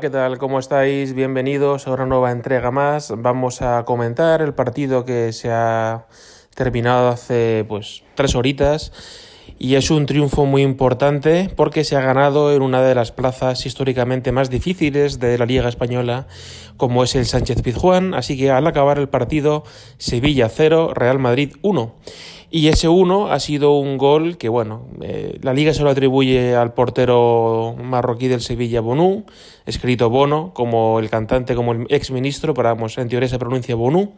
¿qué tal? ¿Cómo estáis? Bienvenidos a una nueva entrega más. Vamos a comentar el partido que se ha terminado hace pues tres horitas y es un triunfo muy importante porque se ha ganado en una de las plazas históricamente más difíciles de la Liga Española como es el Sánchez Pizjuán, así que al acabar el partido Sevilla 0, Real Madrid 1. Y ese 1 ha sido un gol que, bueno, eh, la liga se lo atribuye al portero marroquí del Sevilla, Bonú, escrito Bono, como el cantante, como el ex ministro, pero vamos, en teoría se pronuncia Bonú.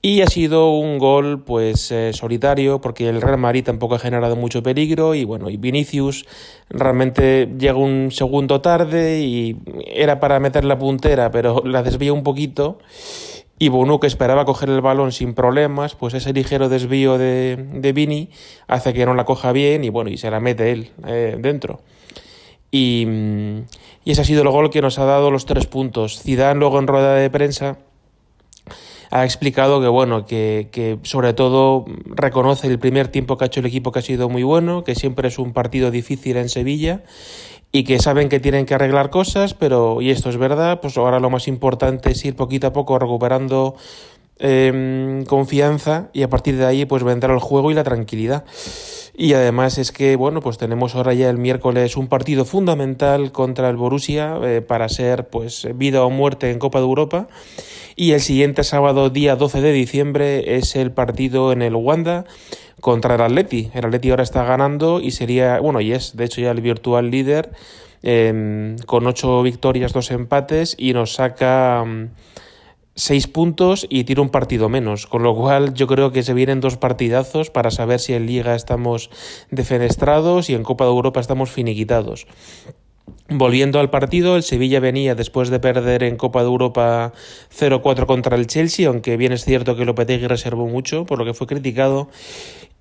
Y ha sido un gol, pues, eh, solitario, porque el Real Madrid tampoco ha generado mucho peligro. Y bueno, y Vinicius realmente llega un segundo tarde y era para meter la puntera, pero la desvía un poquito y Bonu, que esperaba coger el balón sin problemas, pues ese ligero desvío de, de Vini hace que no la coja bien y bueno, y se la mete él eh, dentro. Y, y, ese ha sido el gol que nos ha dado los tres puntos. Zidane luego en rueda de prensa ha explicado que bueno, que, que sobre todo reconoce el primer tiempo que ha hecho el equipo que ha sido muy bueno, que siempre es un partido difícil en Sevilla y que saben que tienen que arreglar cosas, pero, y esto es verdad, pues ahora lo más importante es ir poquito a poco recuperando eh, confianza y a partir de ahí pues vendrá el juego y la tranquilidad. Y además es que, bueno, pues tenemos ahora ya el miércoles un partido fundamental contra el Borussia eh, para ser pues vida o muerte en Copa de Europa. Y el siguiente sábado, día 12 de diciembre, es el partido en el Wanda contra el Atleti. El Atleti ahora está ganando y sería, bueno, y es de hecho ya el virtual líder eh, con ocho victorias, dos empates y nos saca um, seis puntos y tira un partido menos. Con lo cual yo creo que se vienen dos partidazos para saber si en Liga estamos defenestrados y en Copa de Europa estamos finiquitados. Volviendo al partido, el Sevilla venía después de perder en Copa de Europa 0-4 contra el Chelsea, aunque bien es cierto que Lopetegui reservó mucho, por lo que fue criticado,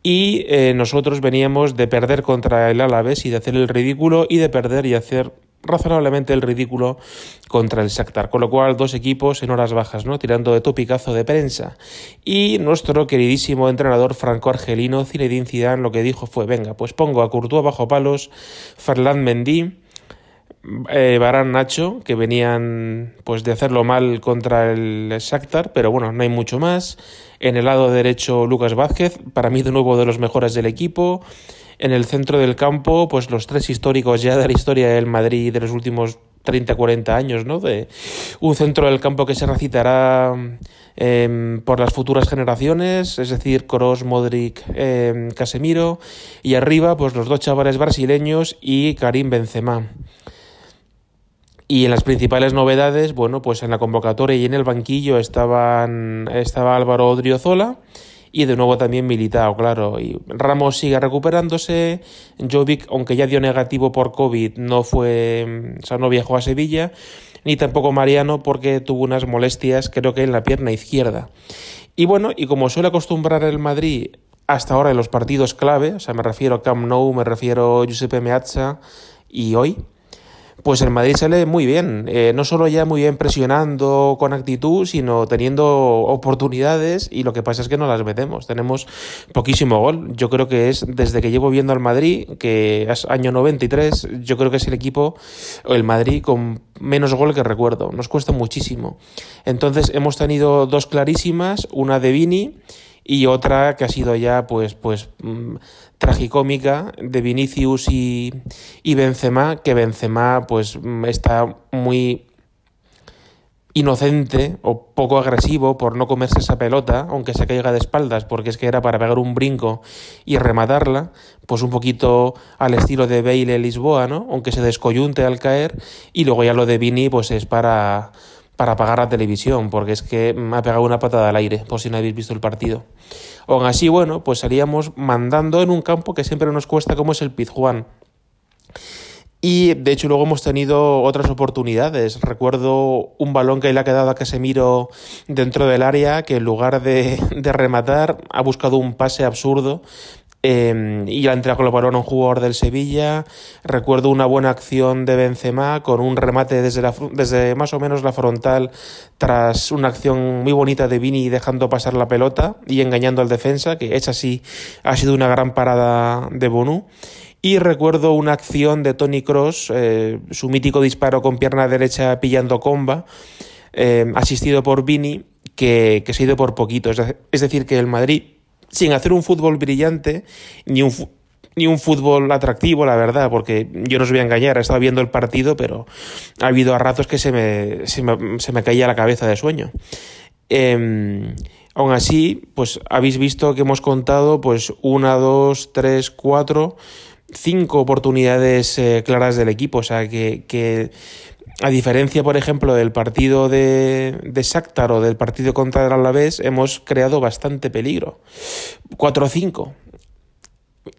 y eh, nosotros veníamos de perder contra el Alavés y de hacer el ridículo y de perder y hacer razonablemente el ridículo contra el Shakhtar, con lo cual dos equipos en horas bajas, ¿no? tirando de topicazo de prensa. Y nuestro queridísimo entrenador franco-argelino Zinedine Zidane lo que dijo fue, venga, pues pongo a Courtois bajo palos, Ferland Mendy, eh, Barán Nacho, que venían pues de hacerlo mal contra el Shakhtar, pero bueno, no hay mucho más. En el lado derecho Lucas Vázquez, para mí de nuevo de los mejores del equipo. En el centro del campo, pues los tres históricos ya de la historia del Madrid de los últimos 30, 40 años, ¿no? De un centro del campo que se recitará eh, por las futuras generaciones, es decir, Kroos, Modric, eh, Casemiro, y arriba, pues los dos chavales brasileños y Karim Benzema. Y en las principales novedades, bueno, pues en la convocatoria y en el banquillo estaban, estaba Álvaro Odriozola y de nuevo también Militao, claro. Y Ramos sigue recuperándose. Jovic, aunque ya dio negativo por COVID, no fue, o sea, no viajó a Sevilla. Ni tampoco Mariano porque tuvo unas molestias, creo que en la pierna izquierda. Y bueno, y como suele acostumbrar el Madrid hasta ahora en los partidos clave, o sea, me refiero a Camp Nou, me refiero a Giuseppe Meazza y hoy, pues el Madrid sale muy bien, eh, no solo ya muy bien presionando con actitud, sino teniendo oportunidades y lo que pasa es que no las metemos, tenemos poquísimo gol, yo creo que es desde que llevo viendo al Madrid, que es año 93, yo creo que es el equipo, el Madrid con menos gol que recuerdo, nos cuesta muchísimo. Entonces hemos tenido dos clarísimas, una de Vini, y otra que ha sido ya pues pues mmm, tragicómica de Vinicius y, y Benzema que Benzema pues está muy inocente o poco agresivo por no comerse esa pelota, aunque se caiga de espaldas, porque es que era para pegar un brinco y rematarla, pues un poquito al estilo de Bale Lisboa, ¿no? Aunque se descoyunte al caer, y luego ya lo de Vini, pues es para para apagar la televisión, porque es que me ha pegado una patada al aire, por si no habéis visto el partido. Aún así, bueno, pues salíamos mandando en un campo que siempre nos cuesta, como es el Pizjuán. Y de hecho luego hemos tenido otras oportunidades. Recuerdo un balón que le ha quedado a Casemiro dentro del área que en lugar de, de rematar ha buscado un pase absurdo eh, y la con el balón un jugador del Sevilla. Recuerdo una buena acción de Benzema con un remate desde, la, desde más o menos la frontal tras una acción muy bonita de Vini dejando pasar la pelota y engañando al defensa, que es así, ha sido una gran parada de Bonú. Y recuerdo una acción de Tony Cross, eh, su mítico disparo con pierna derecha pillando comba, eh, asistido por Vini, que, se ha ido por poquito. Es decir, que el Madrid, sin hacer un fútbol brillante, ni un, ni un fútbol atractivo, la verdad, porque yo no os voy a engañar, he estado viendo el partido, pero ha habido a ratos que se me, se me, se me caía la cabeza de sueño. Eh, aún así, pues habéis visto que hemos contado pues una, dos, tres, cuatro, cinco oportunidades eh, claras del equipo. O sea, que, que, a diferencia, por ejemplo, del partido de, de Shakhtar o del partido contra el Alavés, hemos creado bastante peligro. Cuatro o cinco.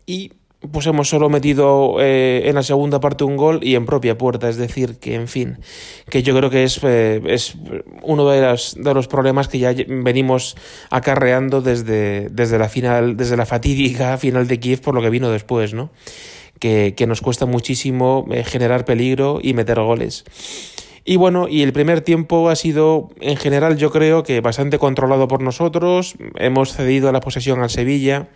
Y pues hemos solo metido eh, en la segunda parte un gol y en propia puerta, es decir, que en fin, que yo creo que es, eh, es uno de los, de los problemas que ya venimos acarreando desde, desde la final, desde la fatídica final de Kiev por lo que vino después, ¿no? Que, nos cuesta muchísimo eh, generar peligro y meter goles. Y bueno, y el primer tiempo ha sido, en general, yo creo que bastante controlado por nosotros. Hemos cedido la posesión al Sevilla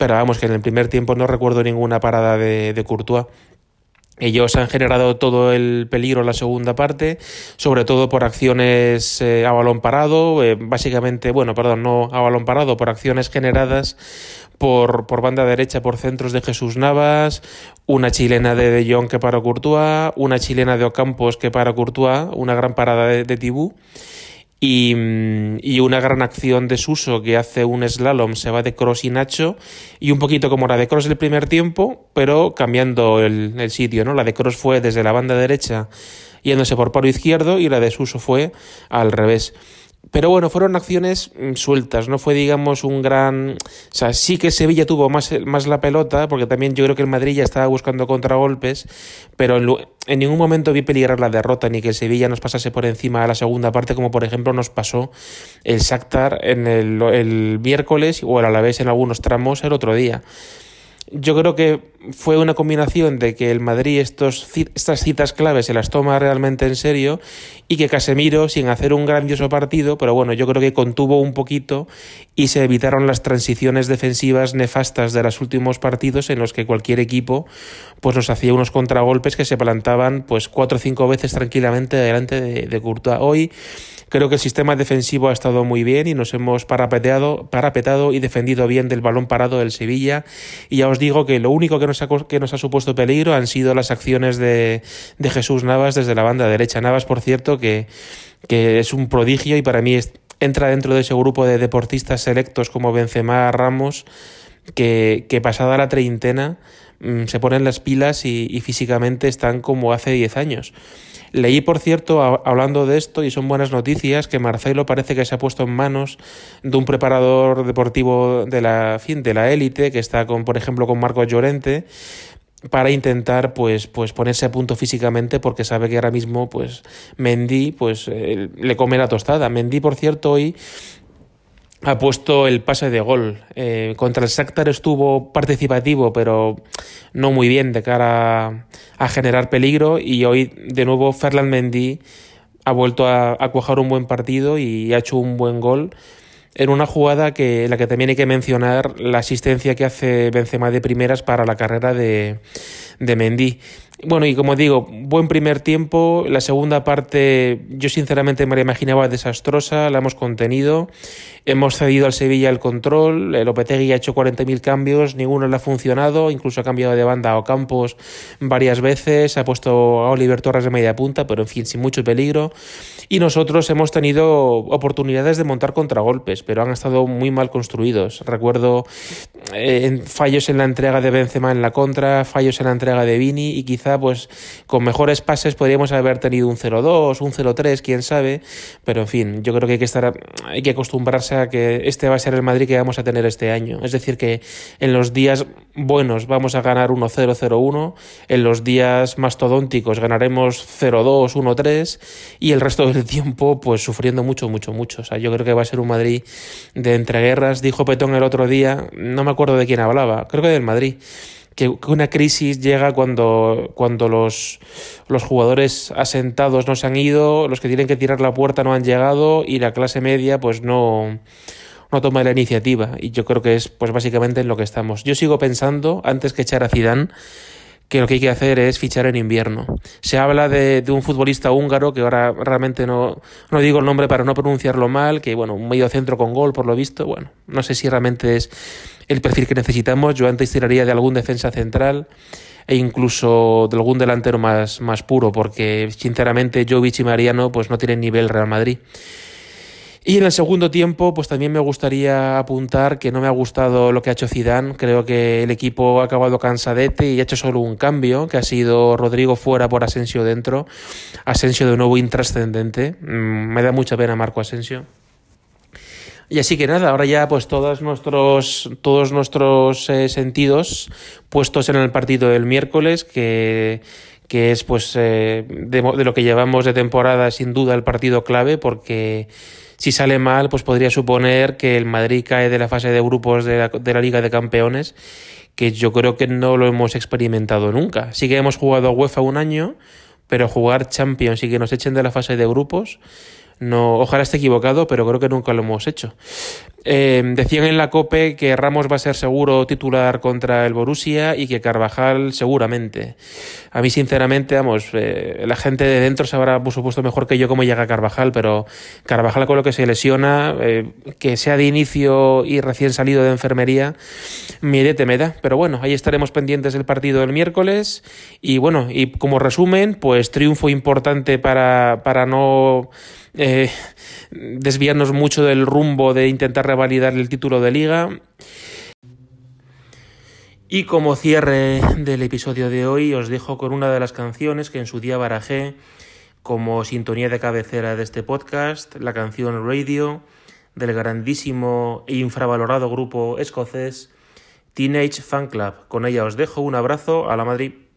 pero vamos, que en el primer tiempo no recuerdo ninguna parada de, de Courtois. Ellos han generado todo el peligro en la segunda parte, sobre todo por acciones eh, a balón parado, eh, básicamente, bueno, perdón, no a balón parado, por acciones generadas por, por banda derecha por centros de Jesús Navas, una chilena de De Jong que para Courtois, una chilena de Ocampos que para Courtois, una gran parada de, de Tibú y, y, una gran acción de Suso que hace un slalom, se va de Cross y Nacho, y un poquito como la de Cross del primer tiempo, pero cambiando el, el sitio, ¿no? La de Cross fue desde la banda derecha yéndose por paro izquierdo y la de Suso fue al revés. Pero bueno, fueron acciones mm, sueltas, no fue, digamos, un gran... O sea, sí que Sevilla tuvo más, más la pelota, porque también yo creo que el Madrid ya estaba buscando contragolpes, pero en, en ningún momento vi peligrar la derrota, ni que Sevilla nos pasase por encima a la segunda parte, como por ejemplo nos pasó el Shakhtar en el, el miércoles o el Alavés en algunos tramos el otro día yo creo que fue una combinación de que el Madrid estos, estas citas claves se las toma realmente en serio y que Casemiro, sin hacer un grandioso partido, pero bueno, yo creo que contuvo un poquito y se evitaron las transiciones defensivas nefastas de los últimos partidos en los que cualquier equipo pues nos hacía unos contragolpes que se plantaban pues cuatro o cinco veces tranquilamente delante de, de Courtois. Hoy Creo que el sistema defensivo ha estado muy bien y nos hemos parapeteado, parapetado y defendido bien del balón parado del Sevilla. Y ya os digo que lo único que nos ha, que nos ha supuesto peligro han sido las acciones de, Jesús Navas desde la banda derecha. Navas, por cierto, que, es un prodigio y para mí entra dentro de ese grupo de deportistas selectos como Benzema, Ramos, que, que pasada la treintena mm, se ponen las pilas y, y físicamente están como hace 10 años. Leí, por cierto, hablando de esto, y son buenas noticias, que Marcelo parece que se ha puesto en manos de un preparador deportivo de la fin de la élite, que está con, por ejemplo, con Marcos Llorente, para intentar pues pues ponerse a punto físicamente porque sabe que ahora mismo pues Mendy pues eh, le come la tostada. Mendy por cierto hoy ha puesto el pase de gol. Eh, contra el Shakhtar estuvo participativo, pero no muy bien de cara a, generar peligro. Y hoy, de nuevo, Ferland Mendy ha vuelto a, cuajar un buen partido y ha hecho un buen gol. En una jugada que la que también hay que mencionar la asistencia que hace Benzema de primeras para la carrera de, de Mendy. Bueno, y como digo, buen primer tiempo. La segunda parte, yo sinceramente me la imaginaba desastrosa, la hemos contenido. Hemos cedido al Sevilla el control. El Lopetegui ha hecho 40.000 cambios, ninguno le ha funcionado. Incluso ha cambiado de banda a Campos varias veces. Ha puesto a Oliver Torres de media punta, pero en fin, sin mucho peligro. Y nosotros hemos tenido oportunidades de montar contragolpes, pero han estado muy mal construidos. Recuerdo eh, fallos en la entrega de Benzema en la contra, fallos en la entrega de Vini y quizá pues con mejores pases podríamos haber tenido un 0-2, un 0-3, quién sabe, pero en fin, yo creo que hay que estar hay que acostumbrarse a que este va a ser el Madrid que vamos a tener este año, es decir que en los días buenos vamos a ganar 1-0, 0-1, en los días mastodónticos ganaremos 0-2, 1-3 y el resto del tiempo pues sufriendo mucho, mucho, mucho, o sea, yo creo que va a ser un Madrid de entreguerras, dijo Petón el otro día, no me acuerdo de quién hablaba, creo que del Madrid que, una crisis llega cuando, cuando los, los jugadores asentados no se han ido, los que tienen que tirar la puerta no han llegado y la clase media pues no, no toma la iniciativa y yo creo que es pues básicamente en lo que estamos. Yo sigo pensando antes que echar a Zidane que lo que hay que hacer es fichar en invierno. Se habla de, de, un futbolista húngaro, que ahora realmente no, no digo el nombre para no pronunciarlo mal, que bueno, un medio centro con gol por lo visto, bueno, no sé si realmente es el perfil que necesitamos. Yo antes tiraría de algún defensa central e incluso de algún delantero más, más puro, porque sinceramente Jovic y Mariano pues no tienen nivel Real Madrid. Y en el segundo tiempo, pues también me gustaría apuntar que no me ha gustado lo que ha hecho Zidane. Creo que el equipo ha acabado cansadete y ha hecho solo un cambio, que ha sido Rodrigo fuera por Asensio dentro. Asensio de nuevo intrascendente. Mm, me da mucha pena Marco Asensio. Y así que nada, ahora ya pues todos nuestros, todos nuestros eh, sentidos puestos en el partido del miércoles, que, que es pues eh, de, de lo que llevamos de temporada sin duda el partido clave, porque si sale mal, pues podría suponer que el Madrid cae de la fase de grupos de la, de la Liga de Campeones, que yo creo que no lo hemos experimentado nunca. Sí que hemos jugado a UEFA un año, pero jugar Champions y que nos echen de la fase de grupos, no, ojalá esté equivocado, pero creo que nunca lo hemos hecho. Eh, decían en la COPE que Ramos va a ser seguro titular contra el Borussia y que Carvajal seguramente. A mí, sinceramente, vamos, eh, la gente de dentro sabrá, por supuesto, mejor que yo cómo llega Carvajal, pero Carvajal con lo que se lesiona, eh, que sea de inicio y recién salido de enfermería, mirete me da. Pero bueno, ahí estaremos pendientes del partido del miércoles. Y bueno, y como resumen, pues triunfo importante para, para no eh, desviarnos mucho del rumbo de intentar revalidar el título de liga. Y como cierre del episodio de hoy, os dejo con una de las canciones que en su día barajé como sintonía de cabecera de este podcast, la canción Radio del grandísimo e infravalorado grupo escocés Teenage Fan Club. Con ella os dejo un abrazo a la Madrid.